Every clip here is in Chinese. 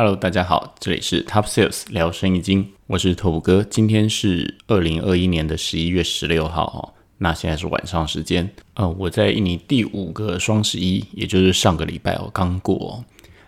Hello，大家好，这里是 Top Sales 聊生意经，我是拓普哥。今天是二零二一年的十一月十六号哦，那现在是晚上时间。呃，我在印尼第五个双十一，也就是上个礼拜哦刚过。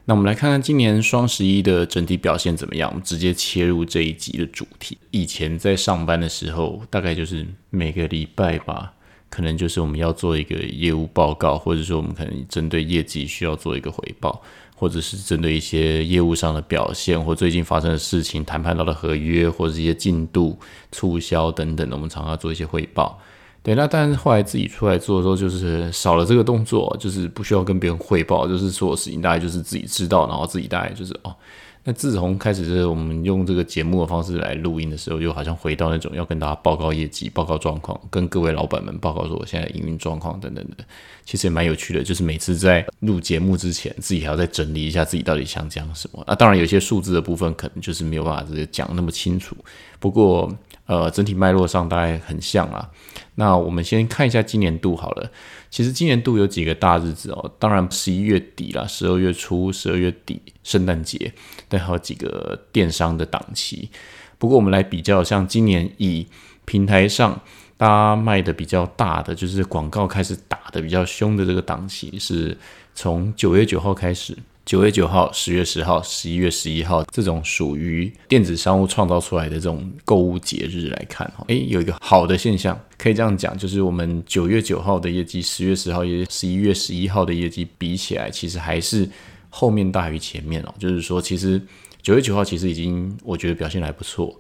那我们来看看今年双十一的整体表现怎么样？我们直接切入这一集的主题。以前在上班的时候，大概就是每个礼拜吧。可能就是我们要做一个业务报告，或者说我们可能针对业绩需要做一个回报，或者是针对一些业务上的表现或最近发生的事情、谈判到的合约或者一些进度、促销等等的，我们常常做一些汇报。对，那但是后来自己出来做的时候，就是少了这个动作，就是不需要跟别人汇报，就是所有事情大概就是自己知道，然后自己大概就是哦。那自从开始是我们用这个节目的方式来录音的时候，又好像回到那种要跟大家报告业绩、报告状况，跟各位老板们报告说我现在营运状况等等的，其实也蛮有趣的。就是每次在录节目之前，自己还要再整理一下自己到底想讲什么。啊，当然有些数字的部分可能就是没有办法直接讲那么清楚。不过，呃，整体脉络上大概很像啊。那我们先看一下今年度好了。其实今年度有几个大日子哦，当然十一月底啦，十二月初、十二月底圣诞节，对，还有几个电商的档期。不过我们来比较，像今年以平台上大家卖的比较大的，就是广告开始打的比较凶的这个档期，是从九月九号开始。九月九号、十月十号、十一月十一号这种属于电子商务创造出来的这种购物节日来看，哈，诶，有一个好的现象，可以这样讲，就是我们九月九号的业绩，十月十号也十一月十一号的业绩比起来，其实还是后面大于前面哦。就是说，其实九月九号其实已经我觉得表现还不错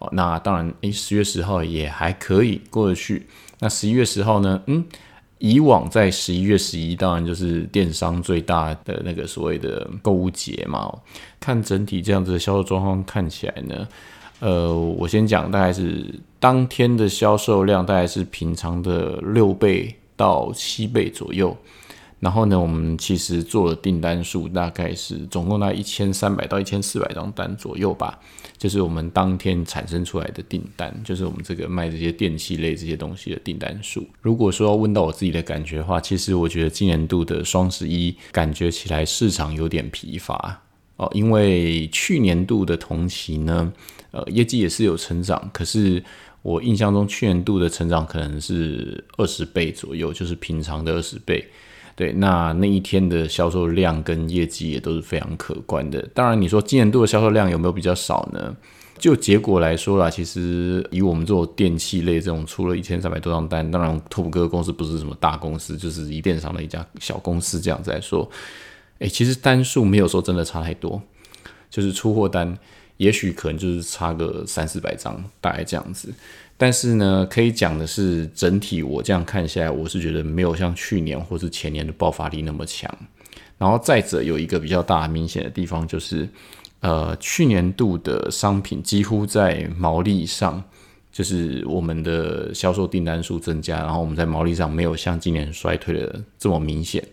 哦。那当然，诶，十月十号也还可以过得去。那十一月十号呢？嗯。以往在十一月十一，当然就是电商最大的那个所谓的购物节嘛。看整体这样子的销售状况看起来呢，呃，我先讲，大概是当天的销售量大概是平常的六倍到七倍左右。然后呢，我们其实做的订单数大概是总共在一千三百到一千四百张单左右吧，就是我们当天产生出来的订单，就是我们这个卖这些电器类这些东西的订单数。如果说要问到我自己的感觉的话，其实我觉得今年度的双十一感觉起来市场有点疲乏哦，因为去年度的同期呢，呃，业绩也是有成长，可是我印象中去年度的成长可能是二十倍左右，就是平常的二十倍。对，那那一天的销售量跟业绩也都是非常可观的。当然，你说今年度的销售量有没有比较少呢？就结果来说啦，其实以我们做电器类这种，出了一千三百多张单，当然拓哥公司不是什么大公司，就是一电商的一家小公司这样子来说，诶，其实单数没有说真的差太多，就是出货单，也许可能就是差个三四百张，大概这样子。但是呢，可以讲的是，整体我这样看下来，我是觉得没有像去年或是前年的爆发力那么强。然后再者，有一个比较大明显的地方就是，呃，去年度的商品几乎在毛利上，就是我们的销售订单数增加，然后我们在毛利上没有像今年衰退的这么明显。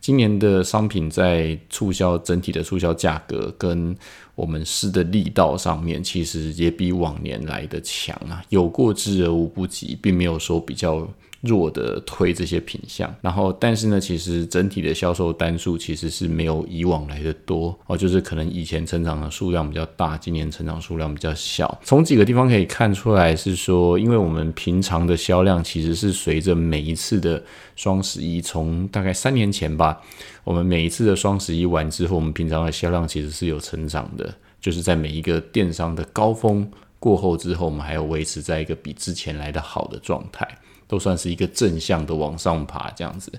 今年的商品在促销整体的促销价格跟我们施的力道上面，其实也比往年来的强啊，有过之而无不及，并没有说比较。弱的推这些品相，然后但是呢，其实整体的销售单数其实是没有以往来的多哦，就是可能以前成长的数量比较大，今年成长数量比较小。从几个地方可以看出来，是说，因为我们平常的销量其实是随着每一次的双十一，从大概三年前吧，我们每一次的双十一完之后，我们平常的销量其实是有成长的，就是在每一个电商的高峰过后之后，我们还有维持在一个比之前来的好的状态。都算是一个正向的往上爬这样子，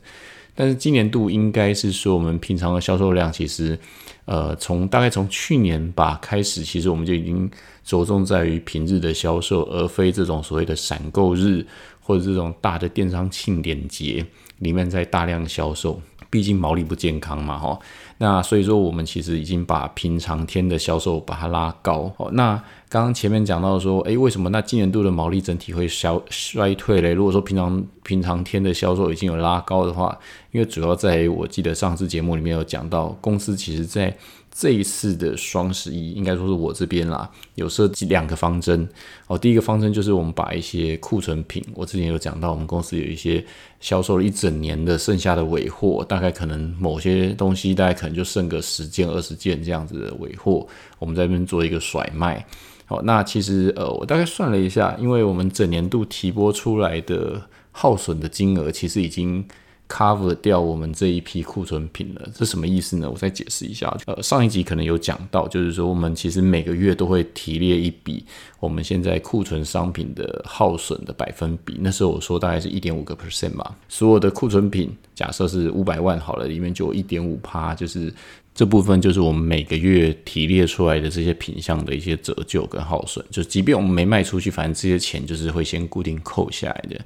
但是今年度应该是说我们平常的销售量其实，呃，从大概从去年吧开始，其实我们就已经着重在于平日的销售，而非这种所谓的闪购日或者这种大的电商庆典节里面在大量销售，毕竟毛利不健康嘛，哈。那所以说，我们其实已经把平常天的销售把它拉高。哦，那刚刚前面讲到说，诶，为什么那今年度的毛利整体会消衰退嘞？如果说平常平常天的销售已经有拉高的话，因为主要在我记得上次节目里面有讲到，公司其实在这一次的双十一，应该说是我这边啦，有设计两个方针哦。第一个方针就是我们把一些库存品，我之前有讲到，我们公司有一些销售了一整年的剩下的尾货，大概可能某些东西大概可能就剩个十件、二十件这样子的尾货，我们在这边做一个甩卖。好，那其实呃，我大概算了一下，因为我们整年度提拨出来的耗损的金额，其实已经。Cover 掉我们这一批库存品了，这什么意思呢？我再解释一下。呃，上一集可能有讲到，就是说我们其实每个月都会提列一笔我们现在库存商品的耗损的百分比。那时候我说大概是一点五个 percent 吧。所有的库存品，假设是五百万好了，里面就有一点五趴，就是这部分就是我们每个月提列出来的这些品项的一些折旧跟耗损。就即便我们没卖出去，反正这些钱就是会先固定扣下来的。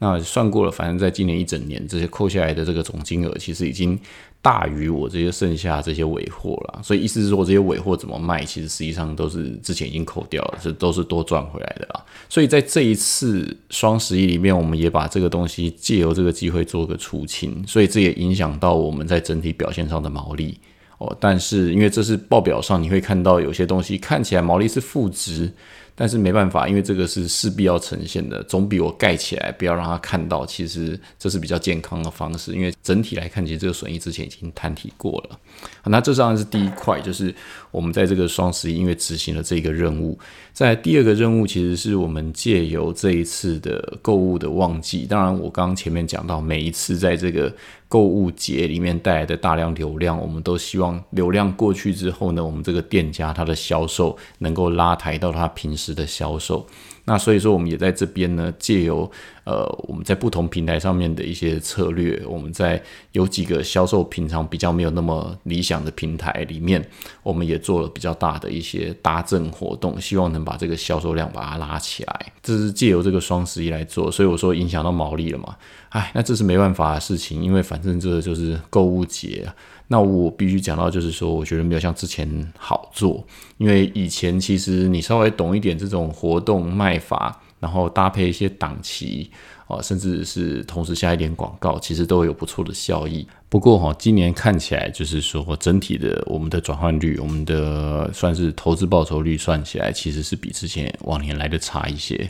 那算过了，反正在今年一整年，这些扣下来的这个总金额，其实已经大于我这些剩下这些尾货了。所以意思是说，这些尾货怎么卖，其实实际上都是之前已经扣掉了，这都是多赚回来的啦。所以在这一次双十一里面，我们也把这个东西借由这个机会做个出清，所以这也影响到我们在整体表现上的毛利哦。但是因为这是报表上你会看到有些东西看起来毛利是负值。但是没办法，因为这个是势必要呈现的，总比我盖起来不要让他看到，其实这是比较健康的方式。因为整体来看，其实这个损益之前已经摊提过了。那这当然是第一块，就是我们在这个双十一因为执行了这个任务。在第二个任务，其实是我们借由这一次的购物的旺季，当然我刚刚前面讲到，每一次在这个。购物节里面带来的大量流量，我们都希望流量过去之后呢，我们这个店家他的销售能够拉抬到他平时的销售。那所以说，我们也在这边呢，借由呃我们在不同平台上面的一些策略，我们在有几个销售平常比较没有那么理想的平台里面，我们也做了比较大的一些搭赠活动，希望能把这个销售量把它拉起来。这是借由这个双十一来做，所以我说影响到毛利了嘛？哎，那这是没办法的事情，因为反正这就是购物节。那我必须讲到，就是说，我觉得没有像之前好做，因为以前其实你稍微懂一点这种活动卖法，然后搭配一些档期啊，甚至是同时下一点广告，其实都有不错的效益。不过哈，今年看起来就是说，整体的我们的转换率，我们的算是投资报酬率算起来，其实是比之前往年来的差一些。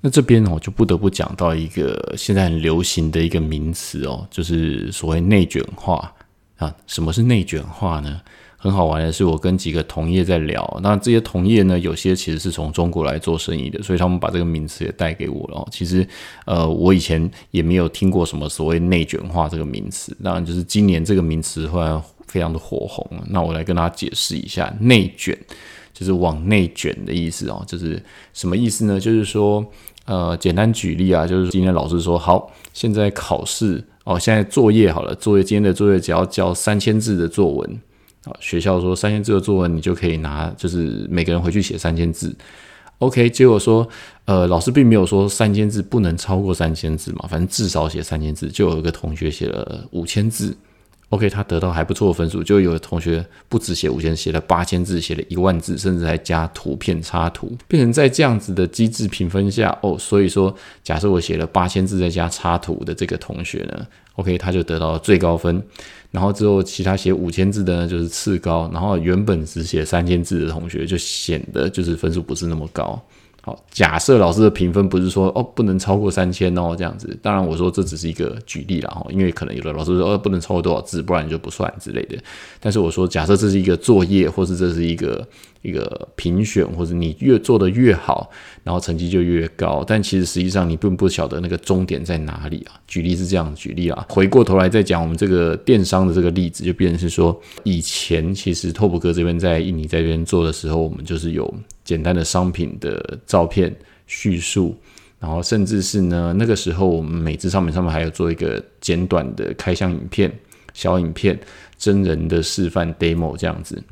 那这边我就不得不讲到一个现在很流行的一个名词哦，就是所谓内卷化。啊，什么是内卷化呢？很好玩的是，我跟几个同业在聊，那这些同业呢，有些其实是从中国来做生意的，所以他们把这个名词也带给我了。其实，呃，我以前也没有听过什么所谓内卷化这个名词，当然就是今年这个名词忽然非常的火红。那我来跟大家解释一下，内卷就是往内卷的意思哦，就是什么意思呢？就是说，呃，简单举例啊，就是今天老师说，好，现在考试。哦，现在作业好了，作业今天的作业只要交三千字的作文，啊，学校说三千字的作文你就可以拿，就是每个人回去写三千字。OK，结果说，呃，老师并没有说三千字不能超过三千字嘛，反正至少写三千字。就有一个同学写了五千字。OK，他得到还不错的分数，就有的同学不止写五千，写了八千字，写了一万字，甚至还加图片插图，变成在这样子的机制评分下，哦，所以说，假设我写了八千字再加插图的这个同学呢，OK，他就得到了最高分，然后之后其他写五千字的呢就是次高，然后原本只写三千字的同学就显得就是分数不是那么高。好，假设老师的评分不是说哦不能超过三千哦这样子，当然我说这只是一个举例了哈，因为可能有的老师说哦不能超过多少字，不然就不算之类的。但是我说假设这是一个作业，或是这是一个。一个评选，或者你越做的越好，然后成绩就越高。但其实实际上你并不晓得那个终点在哪里啊。举例是这样举例啊，回过头来再讲我们这个电商的这个例子，就变成是说，以前其实拓普哥这边在印尼这边做的时候，我们就是有简单的商品的照片叙述，然后甚至是呢那个时候我们每支商品上面还有做一个简短的开箱影片、小影片、真人的示范 demo 这样子。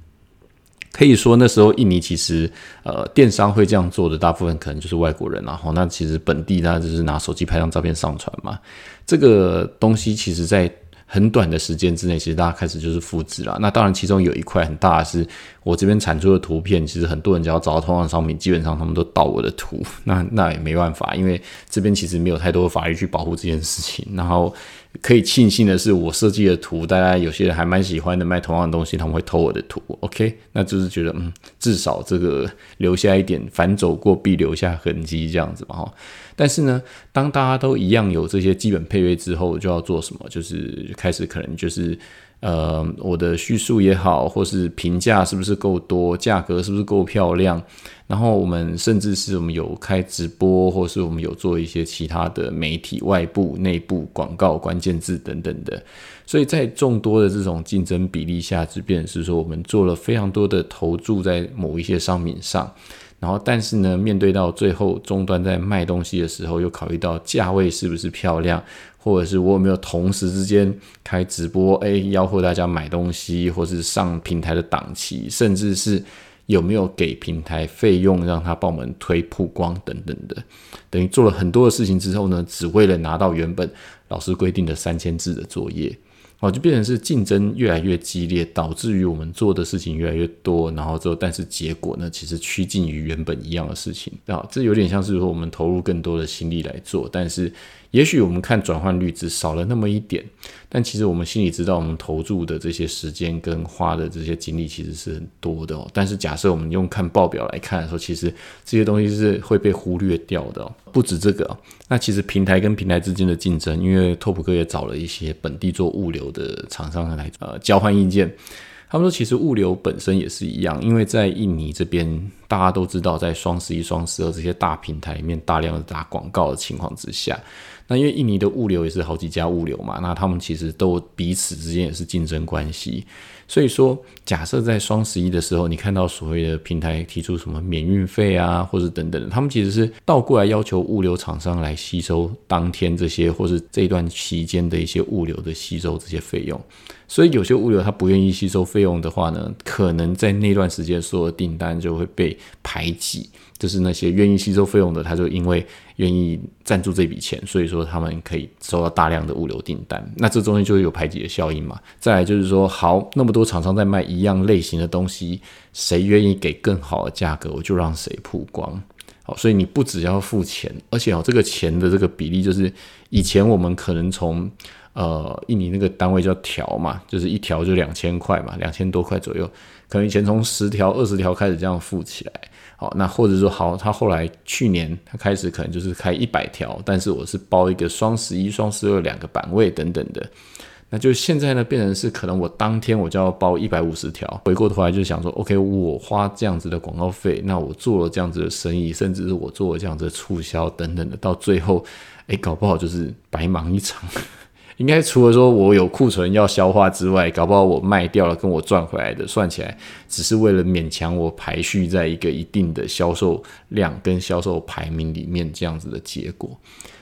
可以说那时候印尼其实呃电商会这样做的大部分可能就是外国人然后那其实本地呢就是拿手机拍张照片上传嘛，这个东西其实在很短的时间之内，其实大家开始就是复制了。那当然其中有一块很大的是我这边产出的图片，其实很多人只要找到同样的商品，基本上他们都盗我的图，那那也没办法，因为这边其实没有太多的法律去保护这件事情。然后可以庆幸的是，我设计的图，大家有些人还蛮喜欢的，卖同样的东西，他们会偷我的图。OK，那就是觉得，嗯，至少这个留下一点，反走过必留下痕迹这样子嘛哈。但是呢，当大家都一样有这些基本配乐之后，就要做什么？就是开始可能就是。呃，我的叙述也好，或是评价是不是够多，价格是不是够漂亮？然后我们甚至是我们有开直播，或是我们有做一些其他的媒体、外部、内部广告、关键字等等的。所以在众多的这种竞争比例下，就变是说我们做了非常多的投注在某一些商品上。然后，但是呢，面对到最后终端在卖东西的时候，又考虑到价位是不是漂亮。或者是我有没有同时之间开直播，哎，吆喝大家买东西，或是上平台的档期，甚至是有没有给平台费用，让他帮我们推曝光等等的，等于做了很多的事情之后呢，只为了拿到原本老师规定的三千字的作业。哦，就变成是竞争越来越激烈，导致于我们做的事情越来越多，然后之后，但是结果呢，其实趋近于原本一样的事情。啊，这有点像是说我们投入更多的心力来做，但是也许我们看转换率只少了那么一点，但其实我们心里知道，我们投注的这些时间跟花的这些精力其实是很多的哦。但是假设我们用看报表来看的时候，其实这些东西是会被忽略掉的。不止这个，那其实平台跟平台之间的竞争，因为拓普哥也找了一些本地做物流的厂商来呃交换意见。他们说，其实物流本身也是一样，因为在印尼这边，大家都知道，在双十一、双十二这些大平台里面大量的打广告的情况之下，那因为印尼的物流也是好几家物流嘛，那他们其实都彼此之间也是竞争关系。所以说，假设在双十一的时候，你看到所谓的平台提出什么免运费啊，或者等等，他们其实是倒过来要求物流厂商来吸收当天这些，或是这段期间的一些物流的吸收这些费用。所以有些物流他不愿意吸收费用的话呢，可能在那段时间所有的订单就会被排挤。就是那些愿意吸收费用的，他就因为愿意赞助这笔钱，所以说他们可以收到大量的物流订单。那这中间就会有排挤的效应嘛。再来就是说，好，那么多厂商在卖一样类型的东西，谁愿意给更好的价格，我就让谁曝光。好，所以你不只要付钱，而且哦，这个钱的这个比例，就是以前我们可能从呃印尼那个单位叫条嘛，就是一条就两千块嘛，两千多块左右，可能以前从十条、二十条开始这样付起来。好，那或者说好，他后来去年他开始可能就是开一百条，但是我是包一个双十一、双十二两个版位等等的，那就现在呢变成是可能我当天我就要包一百五十条。回过头来就想说，OK，我花这样子的广告费，那我做了这样子的生意，甚至是我做了这样子的促销等等的，到最后，哎，搞不好就是白忙一场。应该除了说我有库存要消化之外，搞不好我卖掉了跟我赚回来的算起来，只是为了勉强我排序在一个一定的销售量跟销售排名里面这样子的结果。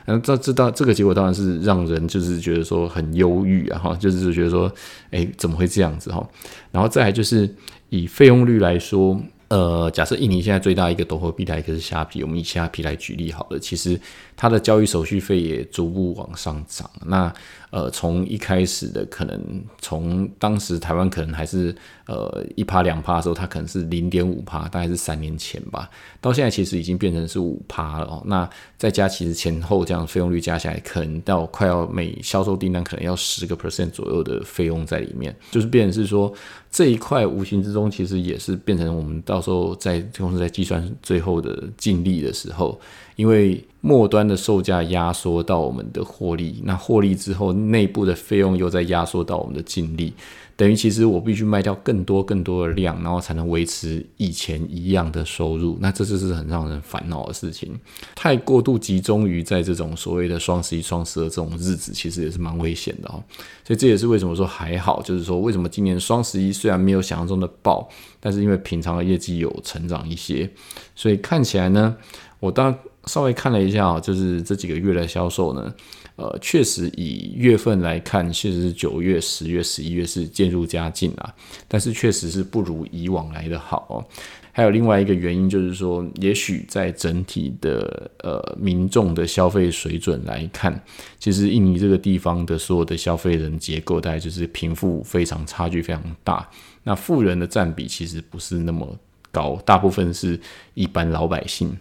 那这这当这个结果当然是让人就是觉得说很忧郁啊，哈，就是觉得说，哎，怎么会这样子哈？然后再来就是以费用率来说。呃，假设印尼现在最大一个多货币台，一个是虾皮，我们以虾皮来举例好了。其实它的交易手续费也逐步往上涨。那呃，从一开始的可能，从当时台湾可能还是呃一趴两趴的时候，它可能是零点五趴，大概是三年前吧。到现在其实已经变成是五趴了哦。那再加其实前后这样费用率加起来，可能到快要每销售订单可能要十个 percent 左右的费用在里面，就是变成是说。这一块无形之中，其实也是变成我们到时候在公司在计算最后的净利的时候，因为末端的售价压缩到我们的获利，那获利之后内部的费用又在压缩到我们的净利。等于其实我必须卖掉更多更多的量，然后才能维持以前一样的收入。那这就是很让人烦恼的事情。太过度集中于在这种所谓的双十一、双十二这种日子，其实也是蛮危险的哦。所以这也是为什么说还好，就是说为什么今年双十一虽然没有想象中的爆，但是因为平常的业绩有成长一些，所以看起来呢，我当稍微看了一下啊，就是这几个月的销售呢。呃，确实以月份来看，确实是九月、十月、十一月是渐入佳境啊，但是确实是不如以往来的好。还有另外一个原因就是说，也许在整体的呃民众的消费水准来看，其实印尼这个地方的所有的消费人结构，大概就是贫富非常差距非常大，那富人的占比其实不是那么高，大部分是一般老百姓。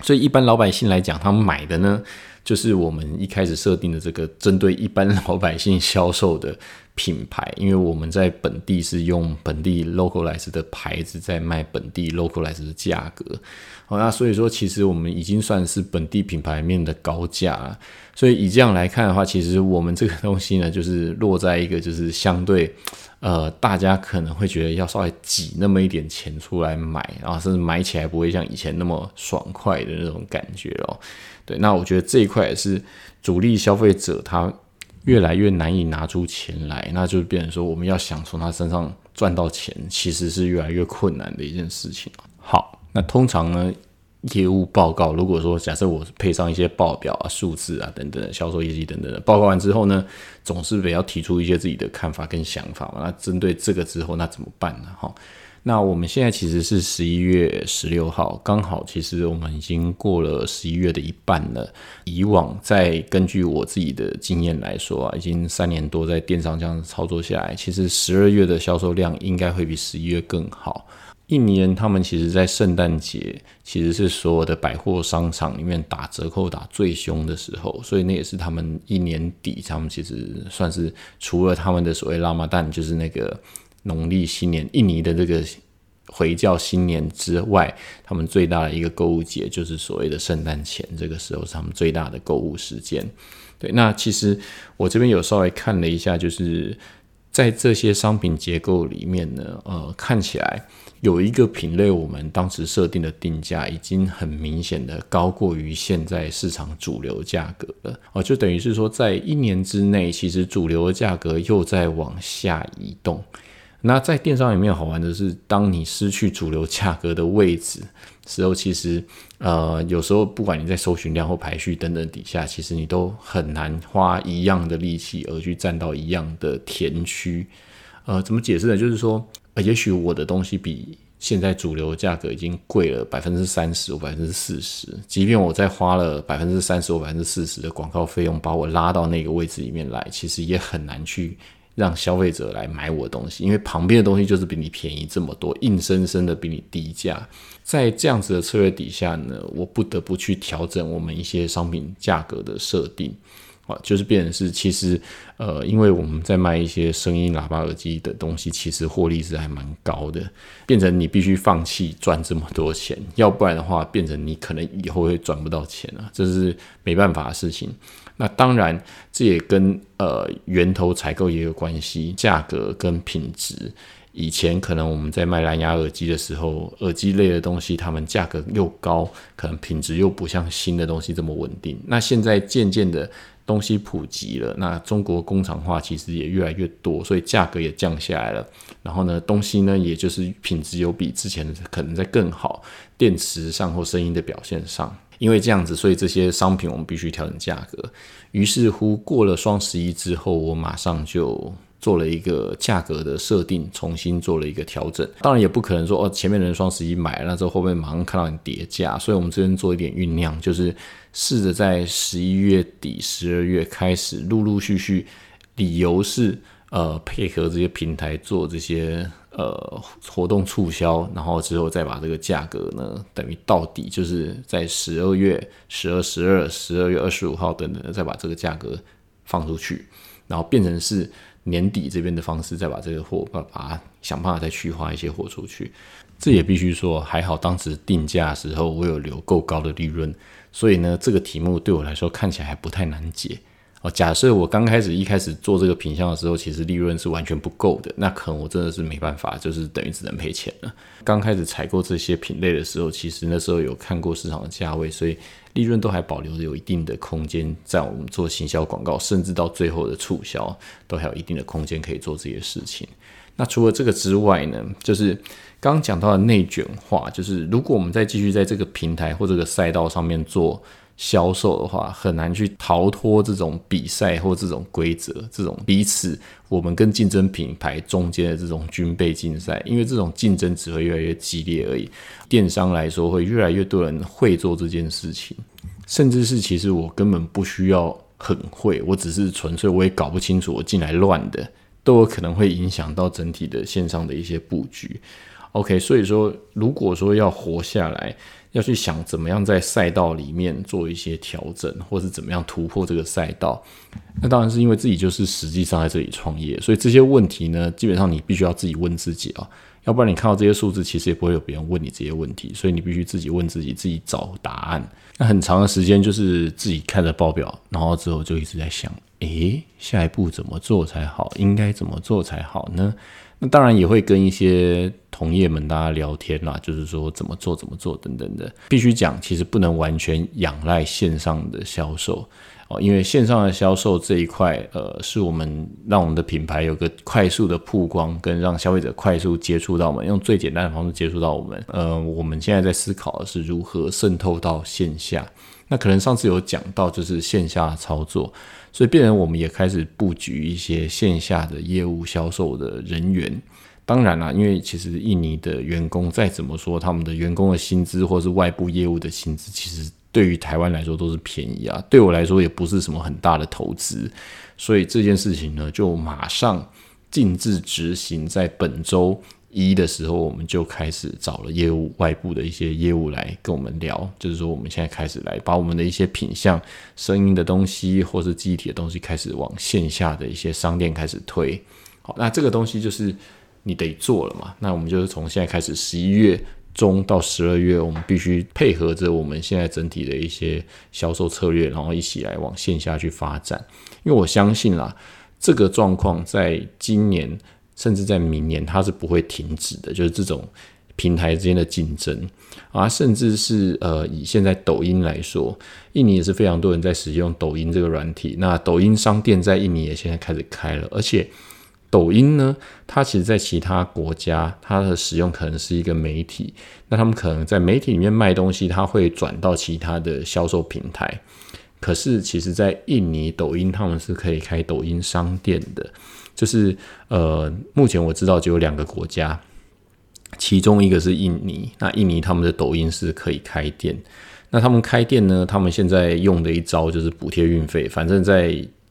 所以一般老百姓来讲，他们买的呢？就是我们一开始设定的这个针对一般老百姓销售的品牌，因为我们在本地是用本地 localize 的牌子在卖本地 localize 的价格，好，那所以说其实我们已经算是本地品牌面的高价。所以以这样来看的话，其实我们这个东西呢，就是落在一个就是相对，呃，大家可能会觉得要稍微挤那么一点钱出来买，然后甚至买起来不会像以前那么爽快的那种感觉哦。对，那我觉得这一块也是主力消费者他越来越难以拿出钱来，那就变成说我们要想从他身上赚到钱，其实是越来越困难的一件事情。好，那通常呢？业务报告，如果说假设我配上一些报表啊、数字啊等等，销售业绩等等的报告完之后呢，总是得要提出一些自己的看法跟想法嘛。那针对这个之后，那怎么办呢？哈，那我们现在其实是十一月十六号，刚好其实我们已经过了十一月的一半了。以往在根据我自己的经验来说啊，已经三年多在电商这样操作下来，其实十二月的销售量应该会比十一月更好。印尼人他们其实，在圣诞节其实是所有的百货商场里面打折扣打最凶的时候，所以那也是他们一年底，他们其实算是除了他们的所谓拉玛旦，就是那个农历新年，印尼的这个回教新年之外，他们最大的一个购物节就是所谓的圣诞前，这个时候是他们最大的购物时间。对，那其实我这边有稍微看了一下，就是在这些商品结构里面呢，呃，看起来。有一个品类，我们当时设定的定价已经很明显的高过于现在市场主流价格了哦，就等于是说，在一年之内，其实主流的价格又在往下移动。那在电商里面好玩的是，当你失去主流价格的位置时候，其实呃，有时候不管你在搜寻量或排序等等底下，其实你都很难花一样的力气而去占到一样的田区。呃，怎么解释呢？就是说。呃，也许我的东西比现在主流价格已经贵了百分之三十或百分之四十，即便我再花了百分之三十或百分之四十的广告费用把我拉到那个位置里面来，其实也很难去让消费者来买我的东西，因为旁边的东西就是比你便宜这么多，硬生生的比你低价。在这样子的策略底下呢，我不得不去调整我们一些商品价格的设定。啊，就是变成是，其实，呃，因为我们在卖一些声音喇叭耳机的东西，其实获利是还蛮高的，变成你必须放弃赚这么多钱，要不然的话，变成你可能以后会赚不到钱了，这是没办法的事情。那当然，这也跟呃源头采购也有关系，价格跟品质。以前可能我们在卖蓝牙耳机的时候，耳机类的东西，它们价格又高，可能品质又不像新的东西这么稳定。那现在渐渐的。东西普及了，那中国工厂化其实也越来越多，所以价格也降下来了。然后呢，东西呢，也就是品质有比之前可能在更好，电池上或声音的表现上，因为这样子，所以这些商品我们必须调整价格。于是乎，过了双十一之后，我马上就。做了一个价格的设定，重新做了一个调整。当然也不可能说哦，前面的人双十一买了之后，后面马上看到你叠价。所以我们这边做一点酝酿，就是试着在十一月底、十二月开始，陆陆续续，理由是呃配合这些平台做这些呃活动促销，然后之后再把这个价格呢，等于到底就是在十二月十二、十二、十二月二十五号等等，再把这个价格放出去，然后变成是。年底这边的方式，再把这个货把把想办法再去花一些货出去，这也必须说还好，当时定价时候我有留够高的利润，所以呢，这个题目对我来说看起来还不太难解。哦，假设我刚开始一开始做这个品相的时候，其实利润是完全不够的，那可能我真的是没办法，就是等于只能赔钱了。刚开始采购这些品类的时候，其实那时候有看过市场的价位，所以利润都还保留着有一定的空间，在我们做行销广告，甚至到最后的促销，都还有一定的空间可以做这些事情。那除了这个之外呢，就是刚刚讲到的内卷化，就是如果我们再继续在这个平台或这个赛道上面做。销售的话很难去逃脱这种比赛或这种规则，这种彼此我们跟竞争品牌中间的这种军备竞赛，因为这种竞争只会越来越激烈而已。电商来说，会越来越多人会做这件事情，甚至是其实我根本不需要很会，我只是纯粹我也搞不清楚我进来乱的，都有可能会影响到整体的线上的一些布局。OK，所以说，如果说要活下来，要去想怎么样在赛道里面做一些调整，或是怎么样突破这个赛道，那当然是因为自己就是实际上在这里创业，所以这些问题呢，基本上你必须要自己问自己啊，要不然你看到这些数字，其实也不会有别人问你这些问题，所以你必须自己问自己，自己找答案。那很长的时间就是自己看着报表，然后之后就一直在想，诶，下一步怎么做才好？应该怎么做才好呢？那当然也会跟一些同业们大家聊天啦，就是说怎么做怎么做等等的。必须讲，其实不能完全仰赖线上的销售哦，因为线上的销售这一块，呃，是我们让我们的品牌有个快速的曝光，跟让消费者快速接触到我们，用最简单的方式接触到我们。呃，我们现在在思考的是如何渗透到线下。那可能上次有讲到，就是线下操作。所以，变成我们也开始布局一些线下的业务销售的人员。当然啦，因为其实印尼的员工再怎么说，他们的员工的薪资或是外部业务的薪资，其实对于台湾来说都是便宜啊。对我来说也不是什么很大的投资。所以这件事情呢，就马上禁止执行，在本周。一的时候，我们就开始找了业务外部的一些业务来跟我们聊，就是说我们现在开始来把我们的一些品相、声音的东西，或是机体的东西，开始往线下的一些商店开始推。好，那这个东西就是你得做了嘛。那我们就是从现在开始，十一月中到十二月，我们必须配合着我们现在整体的一些销售策略，然后一起来往线下去发展。因为我相信啦，这个状况在今年。甚至在明年，它是不会停止的。就是这种平台之间的竞争啊，甚至是呃，以现在抖音来说，印尼也是非常多人在使用抖音这个软体。那抖音商店在印尼也现在开始开了，而且抖音呢，它其实在其他国家，它的使用可能是一个媒体，那他们可能在媒体里面卖东西，它会转到其他的销售平台。可是，其实，在印尼抖音，他们是可以开抖音商店的。就是呃，目前我知道就有两个国家，其中一个是印尼。那印尼他们的抖音是可以开店，那他们开店呢，他们现在用的一招就是补贴运费，反正在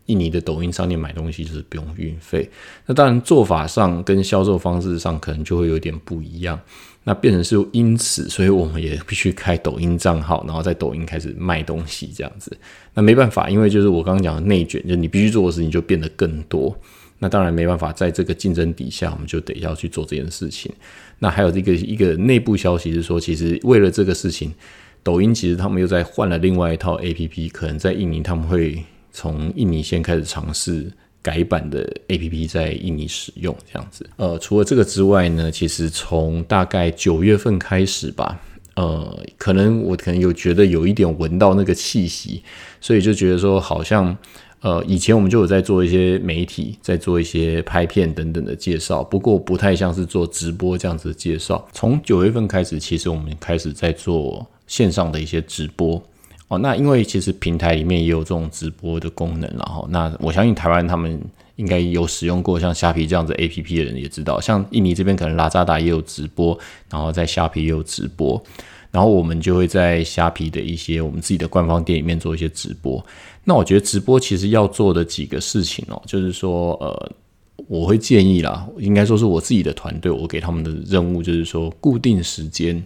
印尼的抖音商店买东西就是不用运费。那当然做法上跟销售方式上可能就会有点不一样。那变成是因此，所以我们也必须开抖音账号，然后在抖音开始卖东西这样子。那没办法，因为就是我刚刚讲的内卷，就你必须做的事情就变得更多。那当然没办法，在这个竞争底下，我们就得要去做这件事情。那还有一个一个内部消息是说，其实为了这个事情，抖音其实他们又在换了另外一套 A P P，可能在印尼他们会从印尼先开始尝试改版的 A P P 在印尼使用这样子。呃，除了这个之外呢，其实从大概九月份开始吧，呃，可能我可能有觉得有一点闻到那个气息，所以就觉得说好像。呃，以前我们就有在做一些媒体，在做一些拍片等等的介绍，不过不太像是做直播这样子的介绍。从九月份开始，其实我们开始在做线上的一些直播哦。那因为其实平台里面也有这种直播的功能，然后那我相信台湾他们应该有使用过像虾皮这样子 A P P 的人也知道，像印尼这边可能拉扎达也有直播，然后在虾皮也有直播。然后我们就会在虾皮的一些我们自己的官方店里面做一些直播。那我觉得直播其实要做的几个事情哦，就是说，呃，我会建议啦，应该说是我自己的团队，我给他们的任务就是说，固定时间。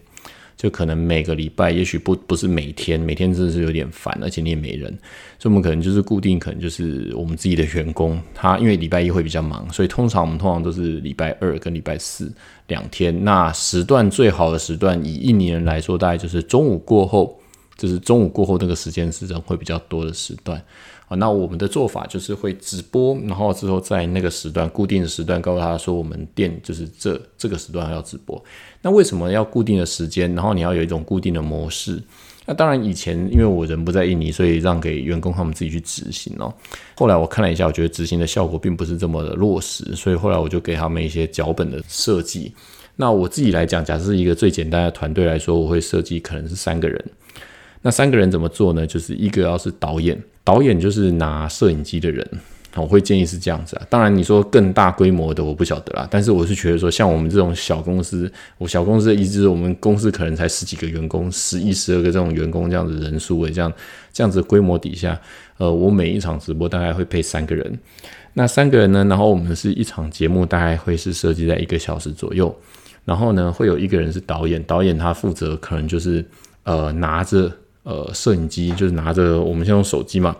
就可能每个礼拜，也许不不是每天，每天真的是有点烦，而且你也没人，所以我们可能就是固定，可能就是我们自己的员工，他因为礼拜一会比较忙，所以通常我们通常都是礼拜二跟礼拜四两天。那时段最好的时段，以一年来说，大概就是中午过后，就是中午过后那个时间是人会比较多的时段。啊，那我们的做法就是会直播，然后之后在那个时段固定的时段告诉他说，我们店就是这这个时段要直播。那为什么要固定的时间？然后你要有一种固定的模式。那当然以前因为我人不在印尼，所以让给员工他们自己去执行哦。后来我看了一下，我觉得执行的效果并不是这么的落实，所以后来我就给他们一些脚本的设计。那我自己来讲，假设是一个最简单的团队来说，我会设计可能是三个人。那三个人怎么做呢？就是一个要是导演。导演就是拿摄影机的人，我会建议是这样子啊。当然，你说更大规模的，我不晓得啦。但是我是觉得说，像我们这种小公司，我小公司的意思是我们公司可能才十几个员工，十一十二个这种员工这样子人数诶，这样这样子规模底下，呃，我每一场直播大概会配三个人。那三个人呢，然后我们是一场节目大概会是设计在一个小时左右。然后呢，会有一个人是导演，导演他负责可能就是呃拿着呃摄影机，就是拿着我们先用手机嘛。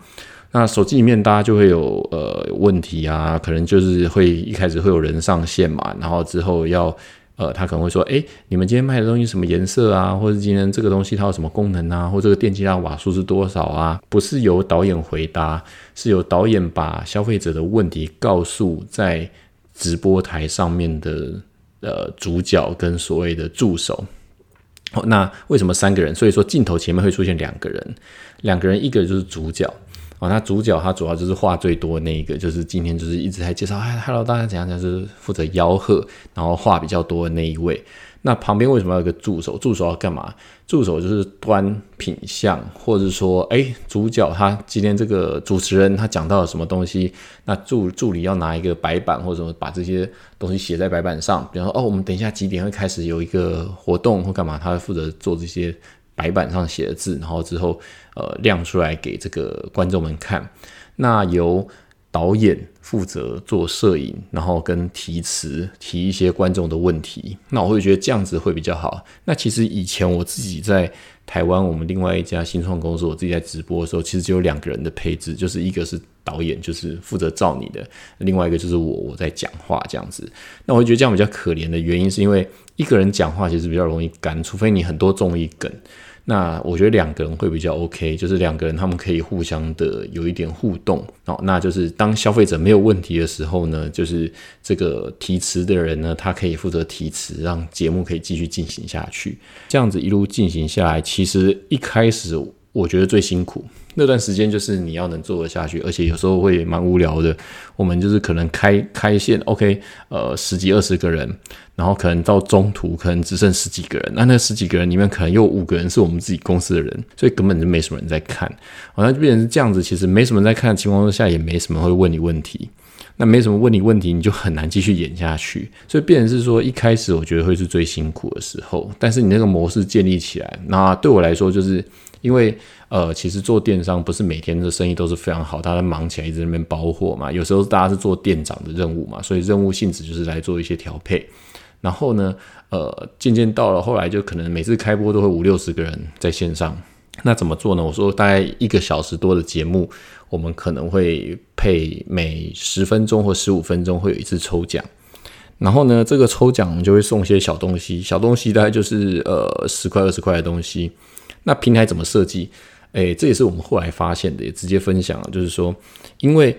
那手机里面大家就会有呃问题啊，可能就是会一开始会有人上线嘛，然后之后要呃他可能会说，哎，你们今天卖的东西什么颜色啊，或者今天这个东西它有什么功能啊，或这个电机它瓦数是多少啊？不是由导演回答，是由导演把消费者的问题告诉在直播台上面的呃主角跟所谓的助手。那为什么三个人？所以说镜头前面会出现两个人，两个人一个就是主角。哦，那主角他主要就是话最多的那一个，就是今天就是一直在介绍，哎，Hello，大家怎样就，是负责吆喝，然后话比较多的那一位。那旁边为什么要有个助手？助手要干嘛？助手就是端品相，或者说，哎，主角他今天这个主持人他讲到了什么东西，那助助理要拿一个白板或者什么把这些东西写在白板上。比方说，哦，我们等一下几点会开始有一个活动或干嘛？他负责做这些。白板上写的字，然后之后呃亮出来给这个观众们看。那由导演负责做摄影，然后跟提词提一些观众的问题。那我会觉得这样子会比较好。那其实以前我自己在台湾，我们另外一家新创公司，我自己在直播的时候，其实只有两个人的配置，就是一个是导演，就是负责照你的；另外一个就是我，我在讲话这样子。那我会觉得这样比较可怜的原因，是因为一个人讲话其实比较容易干，除非你很多综艺梗。那我觉得两个人会比较 OK，就是两个人他们可以互相的有一点互动哦。那就是当消费者没有问题的时候呢，就是这个提词的人呢，他可以负责提词，让节目可以继续进行下去。这样子一路进行下来，其实一开始我觉得最辛苦。那段时间就是你要能做得下去，而且有时候会蛮无聊的。我们就是可能开开线，OK，呃，十几二十个人，然后可能到中途可能只剩十几个人，那那十几个人里面可能有五个人是我们自己公司的人，所以根本就没什么人在看。好像就变成是这样子，其实没什么人在看的情况下，也没什么会问你问题。那没什么问你问题，你就很难继续演下去。所以变成是说，一开始我觉得会是最辛苦的时候，但是你那个模式建立起来，那对我来说就是因为。呃，其实做电商不是每天的生意都是非常好，大家忙起来一直在那边包货嘛。有时候大家是做店长的任务嘛，所以任务性质就是来做一些调配。然后呢，呃，渐渐到了后来，就可能每次开播都会五六十个人在线上。那怎么做呢？我说大概一个小时多的节目，我们可能会配每十分钟或十五分钟会有一次抽奖。然后呢，这个抽奖就会送一些小东西，小东西大概就是呃十块二十块的东西。那平台怎么设计？诶，这也是我们后来发现的，也直接分享了。就是说，因为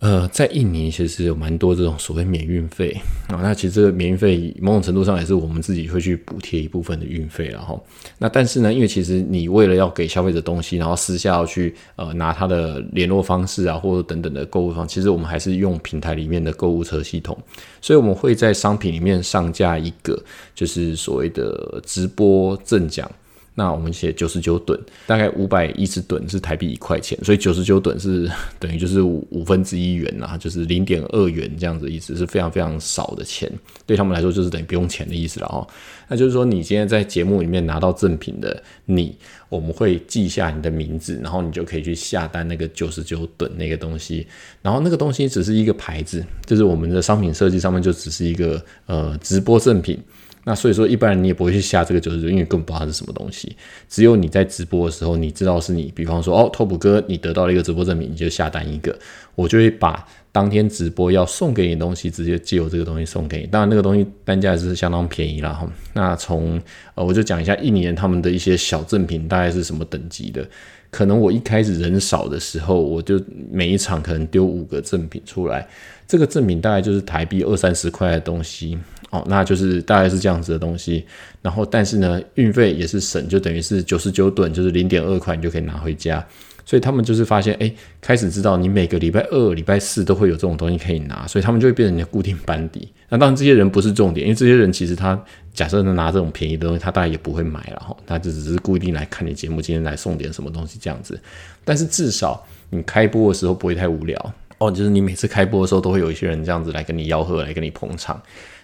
呃，在印尼其实有蛮多这种所谓免运费啊。那其实这个免运费某种程度上也是我们自己会去补贴一部分的运费然后。那但是呢，因为其实你为了要给消费者东西，然后私下要去呃拿他的联络方式啊，或者等等的购物方，其实我们还是用平台里面的购物车系统，所以我们会在商品里面上架一个就是所谓的直播赠奖。那我们写九十九吨，大概五百一十吨是台币一块钱，所以九十九吨是 等于就是五五分之一元啊，就是零点二元这样子意思，是非常非常少的钱，对他们来说就是等于不用钱的意思了哈。那就是说，你今天在节目里面拿到赠品的你，我们会记下你的名字，然后你就可以去下单那个九十九吨那个东西，然后那个东西只是一个牌子，就是我们的商品设计上面就只是一个呃直播赠品。那所以说，一般人你也不会去下这个九十九，因为根本不知道它是什么东西。只有你在直播的时候，你知道是你，比方说，哦，拓普哥，你得到了一个直播证明，你就下单一个，我就会把当天直播要送给你的东西，直接借由这个东西送给你。当然，那个东西单价也是相当便宜啦。那从呃，我就讲一下一年他们的一些小赠品大概是什么等级的。可能我一开始人少的时候，我就每一场可能丢五个赠品出来，这个赠品大概就是台币二三十块的东西。哦，那就是大概是这样子的东西，然后但是呢，运费也是省，就等于是九十九吨，就是零点二块，你就可以拿回家。所以他们就是发现，哎，开始知道你每个礼拜二、礼拜四都会有这种东西可以拿，所以他们就会变成你的固定班底。那当然，这些人不是重点，因为这些人其实他假设能拿这种便宜的东西，他大概也不会买了哈，他就只是固定来看你节目，今天来送点什么东西这样子。但是至少你开播的时候不会太无聊哦，就是你每次开播的时候都会有一些人这样子来跟你吆喝，来跟你捧场。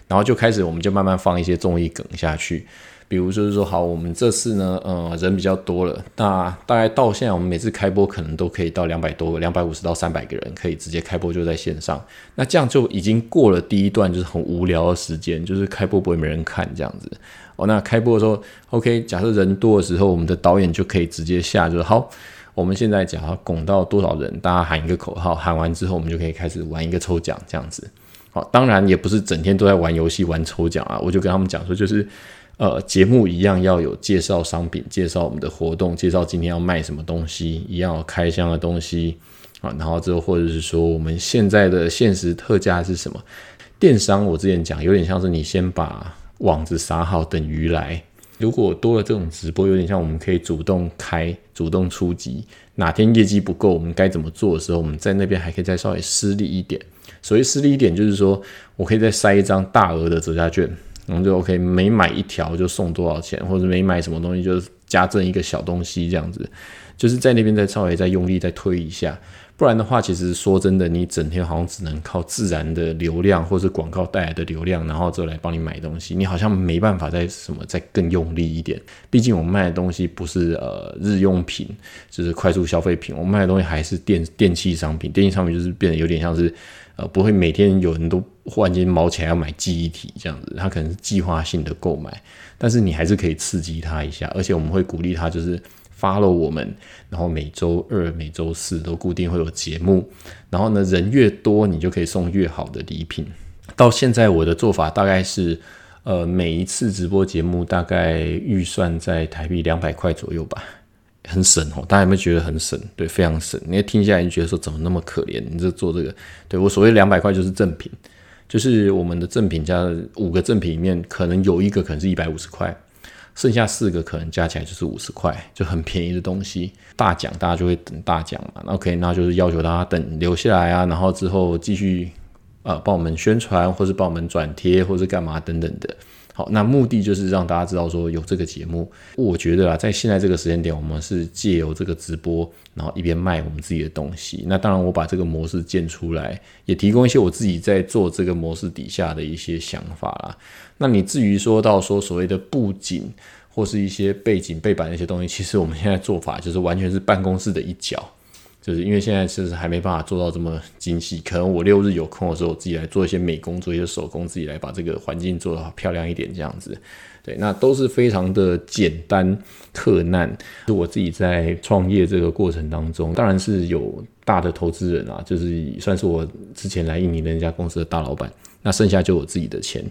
然后就开始，我们就慢慢放一些综艺梗下去，比如就是说，好，我们这次呢，呃，人比较多了，那大概到现在，我们每次开播可能都可以到两百多个，两百五十到三百个人，可以直接开播就在线上。那这样就已经过了第一段就是很无聊的时间，就是开播不会没人看这样子。哦，那开播的时候，OK，假设人多的时候，我们的导演就可以直接下，就是好，我们现在讲拱到多少人，大家喊一个口号，喊完之后，我们就可以开始玩一个抽奖这样子。好，当然也不是整天都在玩游戏、玩抽奖啊，我就跟他们讲说，就是。呃，节目一样要有介绍商品，介绍我们的活动，介绍今天要卖什么东西，一样要开箱的东西啊。然后之后或者是说我们现在的限时特价是什么？电商我之前讲有点像是你先把网子撒好等鱼来。如果多了这种直播，有点像我们可以主动开、主动出击。哪天业绩不够，我们该怎么做的时候，我们在那边还可以再稍微施力一点。所谓施力一点，就是说我可以再塞一张大额的折价券。然后就 OK，每买一条就送多少钱，或者每买什么东西就加赠一个小东西，这样子，就是在那边再稍微再用力再推一下，不然的话，其实说真的，你整天好像只能靠自然的流量或者广告带来的流量，然后就来帮你买东西，你好像没办法再什么再更用力一点。毕竟我们卖的东西不是呃日用品，就是快速消费品，我们卖的东西还是电电器商品，电器商品就是变得有点像是。呃，不会每天有人都忽然间毛起来要买记忆体这样子，他可能是计划性的购买，但是你还是可以刺激他一下，而且我们会鼓励他就是 follow 我们，然后每周二、每周四都固定会有节目，然后呢人越多，你就可以送越好的礼品。到现在我的做法大概是，呃，每一次直播节目大概预算在台币两百块左右吧。很省哦，大家有没有觉得很省？对，非常省。你听下来就觉得说怎么那么可怜？你这做这个，对我所谓两百块就是赠品，就是我们的赠品加五个赠品里面，可能有一个可能是一百五十块，剩下四个可能加起来就是五十块，就很便宜的东西。大奖大家就会等大奖嘛，OK，那就是要求大家等留下来啊，然后之后继续呃帮我们宣传，或是帮我们转贴，或是干嘛等等的。好，那目的就是让大家知道说有这个节目。我觉得啊，在现在这个时间点，我们是借由这个直播，然后一边卖我们自己的东西。那当然，我把这个模式建出来，也提供一些我自己在做这个模式底下的一些想法啦。那你至于说到说所谓的布景或是一些背景背板那些东西，其实我们现在做法就是完全是办公室的一角。就是因为现在其实还没办法做到这么精细，可能我六日有空的时候，我自己来做一些美工，做一些手工，自己来把这个环境做得漂亮一点，这样子。对，那都是非常的简单特难。是我自己在创业这个过程当中，当然是有大的投资人啊，就是算是我之前来印尼的那家公司的大老板。那剩下就我自己的钱。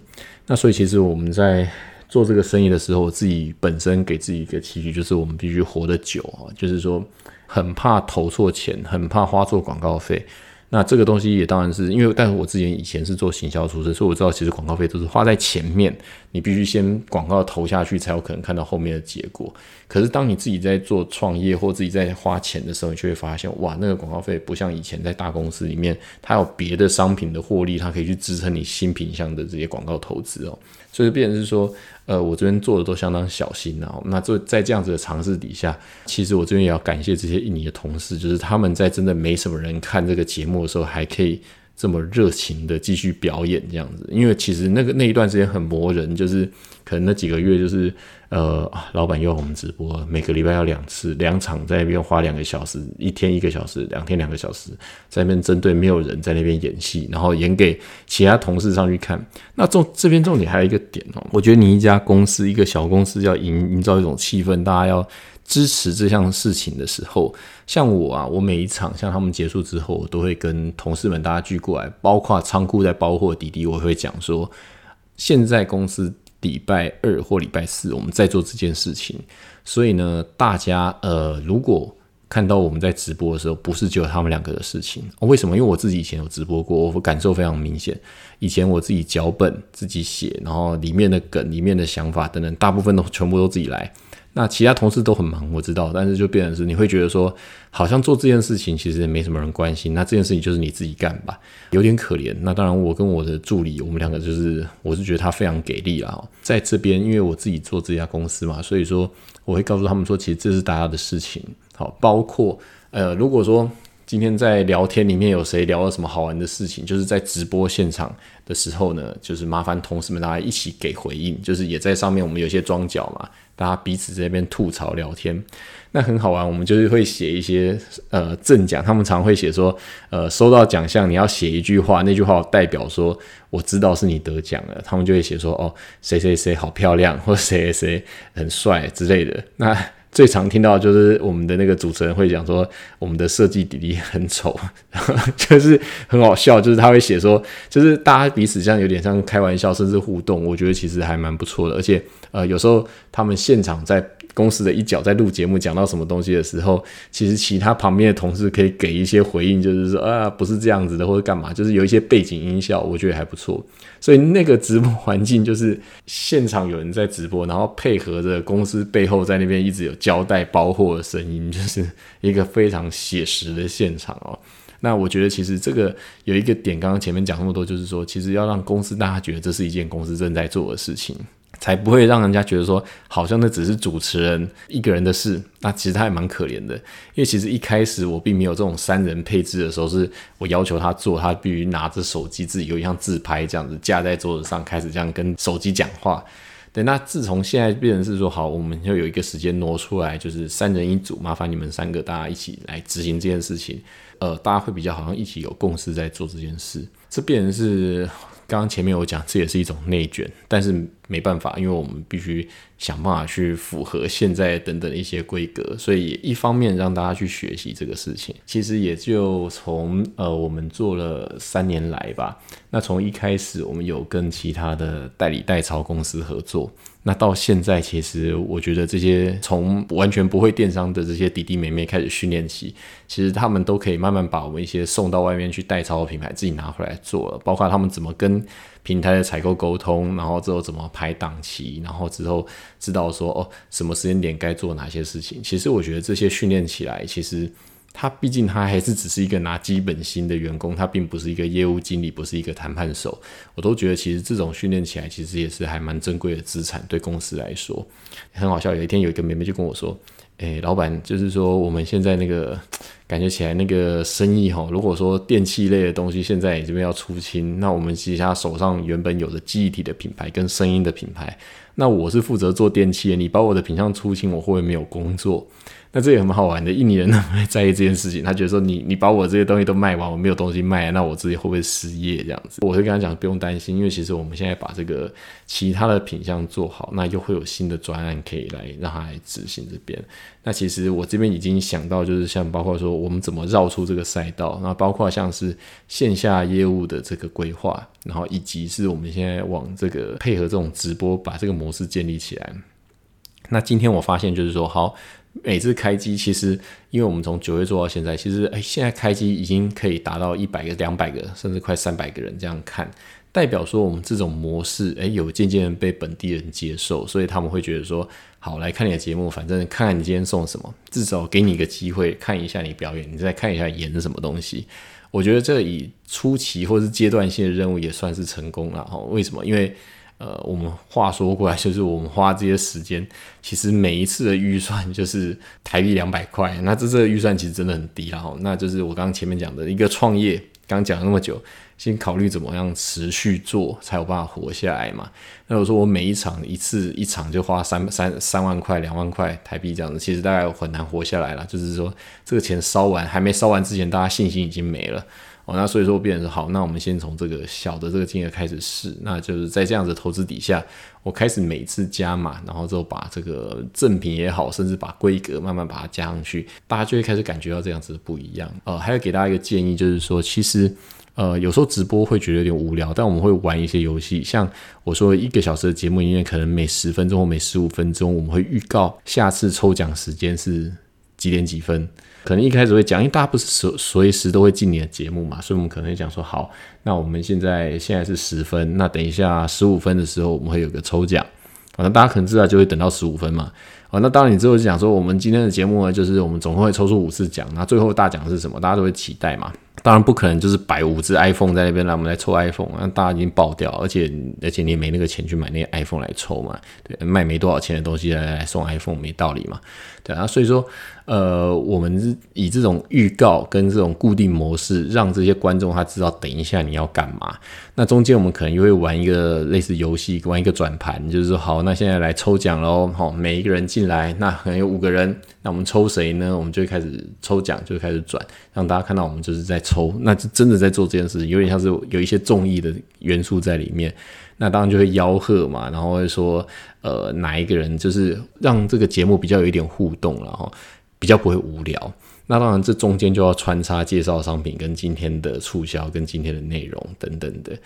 那所以其实我们在做这个生意的时候，我自己本身给自己一个期许，就是我们必须活得久啊，就是说。很怕投错钱，很怕花错广告费。那这个东西也当然是因为，但是我之前以前是做行销出身，所以我知道其实广告费都是花在前面，你必须先广告投下去，才有可能看到后面的结果。可是当你自己在做创业或自己在花钱的时候，你就会发现，哇，那个广告费不像以前在大公司里面，它有别的商品的获利，它可以去支撑你新品项的这些广告投资哦。所以变成是说。呃，我这边做的都相当小心哦。那这在这样子的尝试底下，其实我这边也要感谢这些印尼的同事，就是他们在真的没什么人看这个节目的时候，还可以。这么热情的继续表演这样子，因为其实那个那一段时间很磨人，就是可能那几个月就是呃，老板要我们直播，每个礼拜要两次两场，在那边花两个小时，一天一个小时，两天两个小时，在那边针对没有人在那边演戏，然后演给其他同事上去看。那重这边重点还有一个点哦，我觉得你一家公司一个小公司要营营造一种气氛，大家要。支持这项事情的时候，像我啊，我每一场像他们结束之后，我都会跟同事们大家聚过来，包括仓库在包货滴滴，我会讲说，现在公司礼拜二或礼拜四我们在做这件事情，所以呢，大家呃，如果看到我们在直播的时候，不是只有他们两个的事情，为什么？因为我自己以前有直播过，我感受非常明显。以前我自己脚本自己写，然后里面的梗、里面的想法等等，大部分都全部都自己来。那其他同事都很忙，我知道，但是就变成是你会觉得说，好像做这件事情其实也没什么人关心，那这件事情就是你自己干吧，有点可怜。那当然，我跟我的助理，我们两个就是，我是觉得他非常给力啊，在这边，因为我自己做这家公司嘛，所以说我会告诉他们说，其实这是大家的事情，好，包括呃，如果说今天在聊天里面有谁聊了什么好玩的事情，就是在直播现场的时候呢，就是麻烦同事们大家一起给回应，就是也在上面我们有些装脚嘛，大家彼此在那边吐槽聊天，那很好玩。我们就是会写一些呃赠奖，他们常会写说，呃收到奖项你要写一句话，那句话代表说我知道是你得奖了，他们就会写说哦谁谁谁好漂亮，或谁谁谁很帅之类的。那最常听到就是我们的那个主持人会讲说，我们的设计弟弟很丑，就是很好笑，就是他会写说，就是大家彼此这样有点像开玩笑，甚至互动，我觉得其实还蛮不错的，而且呃有时候他们现场在。公司的一角在录节目，讲到什么东西的时候，其实其他旁边的同事可以给一些回应，就是说啊，不是这样子的，或者干嘛，就是有一些背景音效，我觉得还不错。所以那个直播环境就是现场有人在直播，然后配合着公司背后在那边一直有交代包货的声音，就是一个非常写实的现场哦。那我觉得其实这个有一个点，刚刚前面讲那么多，就是说其实要让公司大家觉得这是一件公司正在做的事情。才不会让人家觉得说，好像那只是主持人一个人的事。那其实他也蛮可怜的，因为其实一开始我并没有这种三人配置的时候，是我要求他做，他必须拿着手机自己有点像自拍这样子架在桌子上，开始这样跟手机讲话。对，那自从现在变成是说，好，我们要有一个时间挪出来，就是三人一组，麻烦你们三个大家一起来执行这件事情。呃，大家会比较好像一起有共识在做这件事，这变成是。刚刚前面有讲，这也是一种内卷，但是没办法，因为我们必须想办法去符合现在等等的一些规格，所以一方面让大家去学习这个事情，其实也就从呃我们做了三年来吧，那从一开始我们有跟其他的代理代操公司合作。那到现在，其实我觉得这些从完全不会电商的这些弟弟妹妹开始训练起，其实他们都可以慢慢把我们一些送到外面去代操的品牌自己拿回来做了，包括他们怎么跟平台的采购沟通，然后之后怎么排档期，然后之后知道说哦什么时间点该做哪些事情。其实我觉得这些训练起来，其实。他毕竟他还是只是一个拿基本薪的员工，他并不是一个业务经理，不是一个谈判手。我都觉得其实这种训练起来，其实也是还蛮珍贵的资产，对公司来说很好笑。有一天有一个妹妹就跟我说：“诶，老板，就是说我们现在那个 感觉起来那个生意哈，如果说电器类的东西现在这边要出清，那我们其实他手上原本有的记忆体的品牌跟声音的品牌，那我是负责做电器的，你把我的品相出清，我会不会没有工作？”那这也很好玩的，印尼人会在意这件事情。他觉得说，你 你把我这些东西都卖完，我没有东西卖，那我自己会不会失业？这样子，我会跟他讲，不用担心，因为其实我们现在把这个其他的品相做好，那又会有新的专案可以来让他来执行这边。那其实我这边已经想到，就是像包括说我们怎么绕出这个赛道，那包括像是线下业务的这个规划，然后以及是我们现在往这个配合这种直播，把这个模式建立起来。那今天我发现就是说，好。每次开机，其实因为我们从九月做到现在，其实哎，现在开机已经可以达到一百个、两百个，甚至快三百个人这样看，代表说我们这种模式，哎，有渐渐被本地人接受，所以他们会觉得说，好来看你的节目，反正看看你今天送什么，至少给你一个机会看一下你表演，你再看一下演的什么东西。我觉得这以初期或是阶段性的任务也算是成功了哈。为什么？因为呃，我们话说过来，就是我们花这些时间，其实每一次的预算就是台币两百块，那这这个预算其实真的很低了哈。那就是我刚刚前面讲的一个创业，刚讲了那么久，先考虑怎么样持续做，才有办法活下来嘛。那我说我每一场一次一场就花三三三万块、两万块台币这样子，其实大概很难活下来了。就是说这个钱烧完，还没烧完之前，大家信心已经没了。哦，那所以说变成好，那我们先从这个小的这个金额开始试，那就是在这样子投资底下，我开始每次加码，然后之后把这个赠品也好，甚至把规格慢慢把它加上去，大家就会开始感觉到这样子的不一样。呃，还要给大家一个建议，就是说，其实呃有时候直播会觉得有点无聊，但我们会玩一些游戏，像我说一个小时的节目里面，可能每十分钟或每十五分钟，我们会预告下次抽奖时间是几点几分。可能一开始会讲，因为大家不是随随时都会进你的节目嘛，所以我们可能会讲说，好，那我们现在现在是十分，那等一下十五分的时候我们会有个抽奖，反正大家可能知道就会等到十五分嘛，啊，那当然你之后就讲说，我们今天的节目呢，就是我们总共会抽出五次奖，那最后大奖是什么？大家都会期待嘛。当然不可能就是摆五只 iPhone 在那边，让我们来抽 iPhone，那大家已经爆掉，而且而且你也没那个钱去买那个 iPhone 来抽嘛，对，卖没多少钱的东西来来送 iPhone 没道理嘛，对啊，所以说。呃，我们以这种预告跟这种固定模式，让这些观众他知道等一下你要干嘛。那中间我们可能又会玩一个类似游戏，玩一个转盘，就是说好，那现在来抽奖喽。好，每一个人进来，那可能有五个人，那我们抽谁呢？我们就会开始抽奖，就开始转，让大家看到我们就是在抽，那就真的在做这件事情，有点像是有一些综艺的元素在里面。那当然就会吆喝嘛，然后会说，呃，哪一个人就是让这个节目比较有一点互动了哈。比较不会无聊，那当然这中间就要穿插介绍商品、跟今天的促销、跟今天的内容等等的。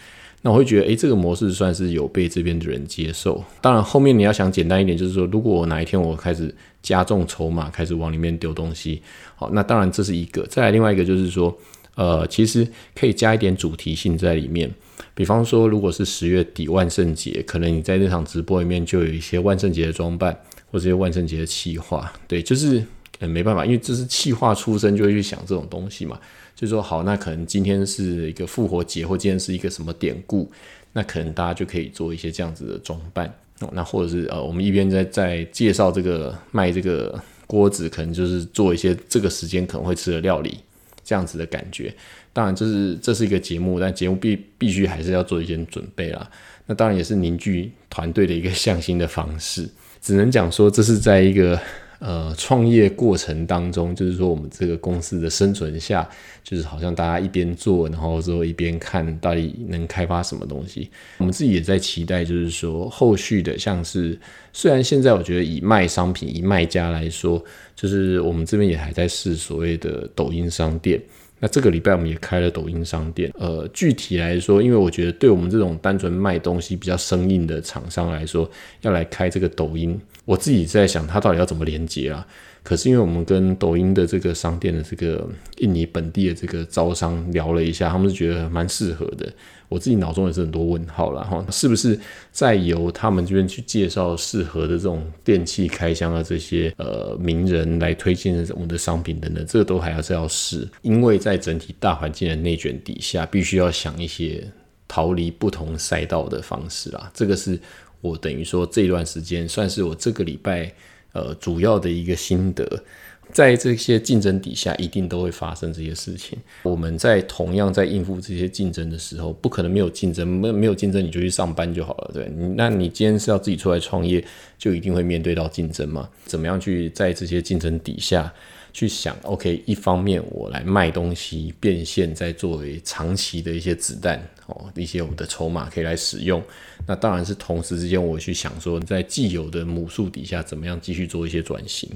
那我会觉得，诶，这个模式算是有被这边的人接受。当然后面你要想简单一点，就是说，如果我哪一天我开始加重筹码，开始往里面丢东西，好，那当然这是一个。再来另外一个就是说，呃，其实可以加一点主题性在里面。比方说，如果是十月底万圣节，可能你在那场直播里面就有一些万圣节的装扮，或者万圣节的企划，对，就是。嗯没办法，因为这是气化出身，就会去想这种东西嘛。就说好，那可能今天是一个复活节，或今天是一个什么典故，那可能大家就可以做一些这样子的装扮。那或者是呃，我们一边在在介绍这个卖这个锅子，可能就是做一些这个时间可能会吃的料理，这样子的感觉。当然，这是这是一个节目，但节目必必须还是要做一些准备啦。那当然也是凝聚团队的一个向心的方式。只能讲说，这是在一个。呃，创业过程当中，就是说我们这个公司的生存下，就是好像大家一边做，然后之后一边看到底能开发什么东西。我们自己也在期待，就是说后续的，像是虽然现在我觉得以卖商品、以卖家来说，就是我们这边也还在试所谓的抖音商店。那这个礼拜我们也开了抖音商店。呃，具体来说，因为我觉得对我们这种单纯卖东西比较生硬的厂商来说，要来开这个抖音。我自己在想，它到底要怎么连接啊？可是因为我们跟抖音的这个商店的这个印尼本地的这个招商聊了一下，他们是觉得蛮适合的。我自己脑中也是很多问号了哈，是不是再由他们这边去介绍适合的这种电器开箱啊这些呃名人来推荐我们的商品等等，这个都还要是要试，因为在整体大环境的内卷底下，必须要想一些逃离不同赛道的方式啊，这个是。我等于说这段时间算是我这个礼拜呃主要的一个心得，在这些竞争底下，一定都会发生这些事情。我们在同样在应付这些竞争的时候，不可能没有竞争，没没有竞争你就去上班就好了，对？那你今天是要自己出来创业，就一定会面对到竞争嘛？怎么样去在这些竞争底下？去想，OK，一方面我来卖东西变现，在作为长期的一些子弹哦，一些我的筹码可以来使用。那当然是同时之间，我去想说，在既有的母数底下，怎么样继续做一些转型。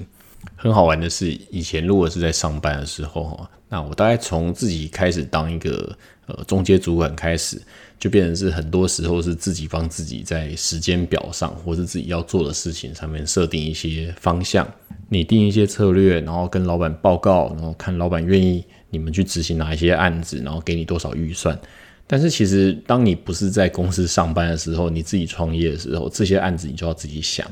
很好玩的是，以前如果是在上班的时候，那我大概从自己开始当一个呃中阶主管开始，就变成是很多时候是自己帮自己在时间表上，或是自己要做的事情上面设定一些方向。你定一些策略，然后跟老板报告，然后看老板愿意你们去执行哪一些案子，然后给你多少预算。但是其实当你不是在公司上班的时候，你自己创业的时候，这些案子你就要自己想，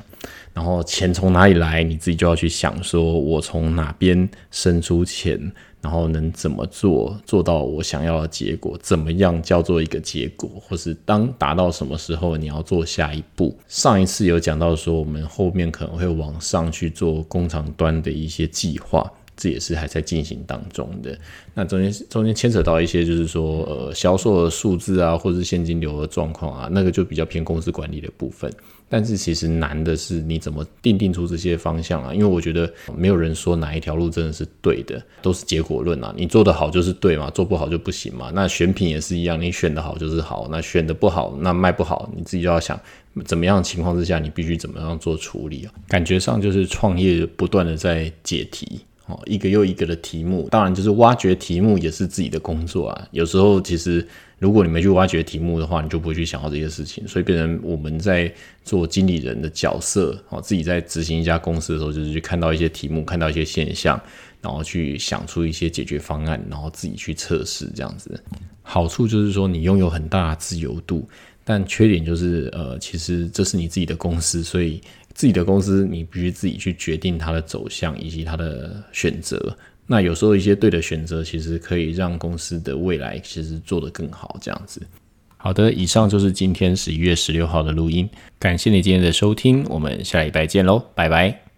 然后钱从哪里来，你自己就要去想，说我从哪边生出钱。然后能怎么做做到我想要的结果？怎么样叫做一个结果？或是当达到什么时候你要做下一步？上一次有讲到说，我们后面可能会往上去做工厂端的一些计划，这也是还在进行当中的。那中间中间牵扯到一些就是说，呃，销售的数字啊，或是现金流的状况啊，那个就比较偏公司管理的部分。但是其实难的是你怎么定定出这些方向啊？因为我觉得没有人说哪一条路真的是对的，都是结果论啊。你做得好就是对嘛，做不好就不行嘛。那选品也是一样，你选的好就是好，那选的不好，那卖不好，你自己就要想怎么样情况之下你必须怎么样做处理啊。感觉上就是创业不断的在解题。哦，一个又一个的题目，当然就是挖掘题目也是自己的工作啊。有时候其实如果你没去挖掘题目的话，你就不会去想到这些事情。所以变成我们在做经理人的角色，哦，自己在执行一家公司的时候，就是去看到一些题目，看到一些现象，然后去想出一些解决方案，然后自己去测试这样子。好处就是说你拥有很大自由度，但缺点就是呃，其实这是你自己的公司，所以。自己的公司，你必须自己去决定它的走向以及它的选择。那有时候一些对的选择，其实可以让公司的未来其实做得更好。这样子。好的，以上就是今天十一月十六号的录音，感谢你今天的收听，我们下礼拜见喽，拜拜。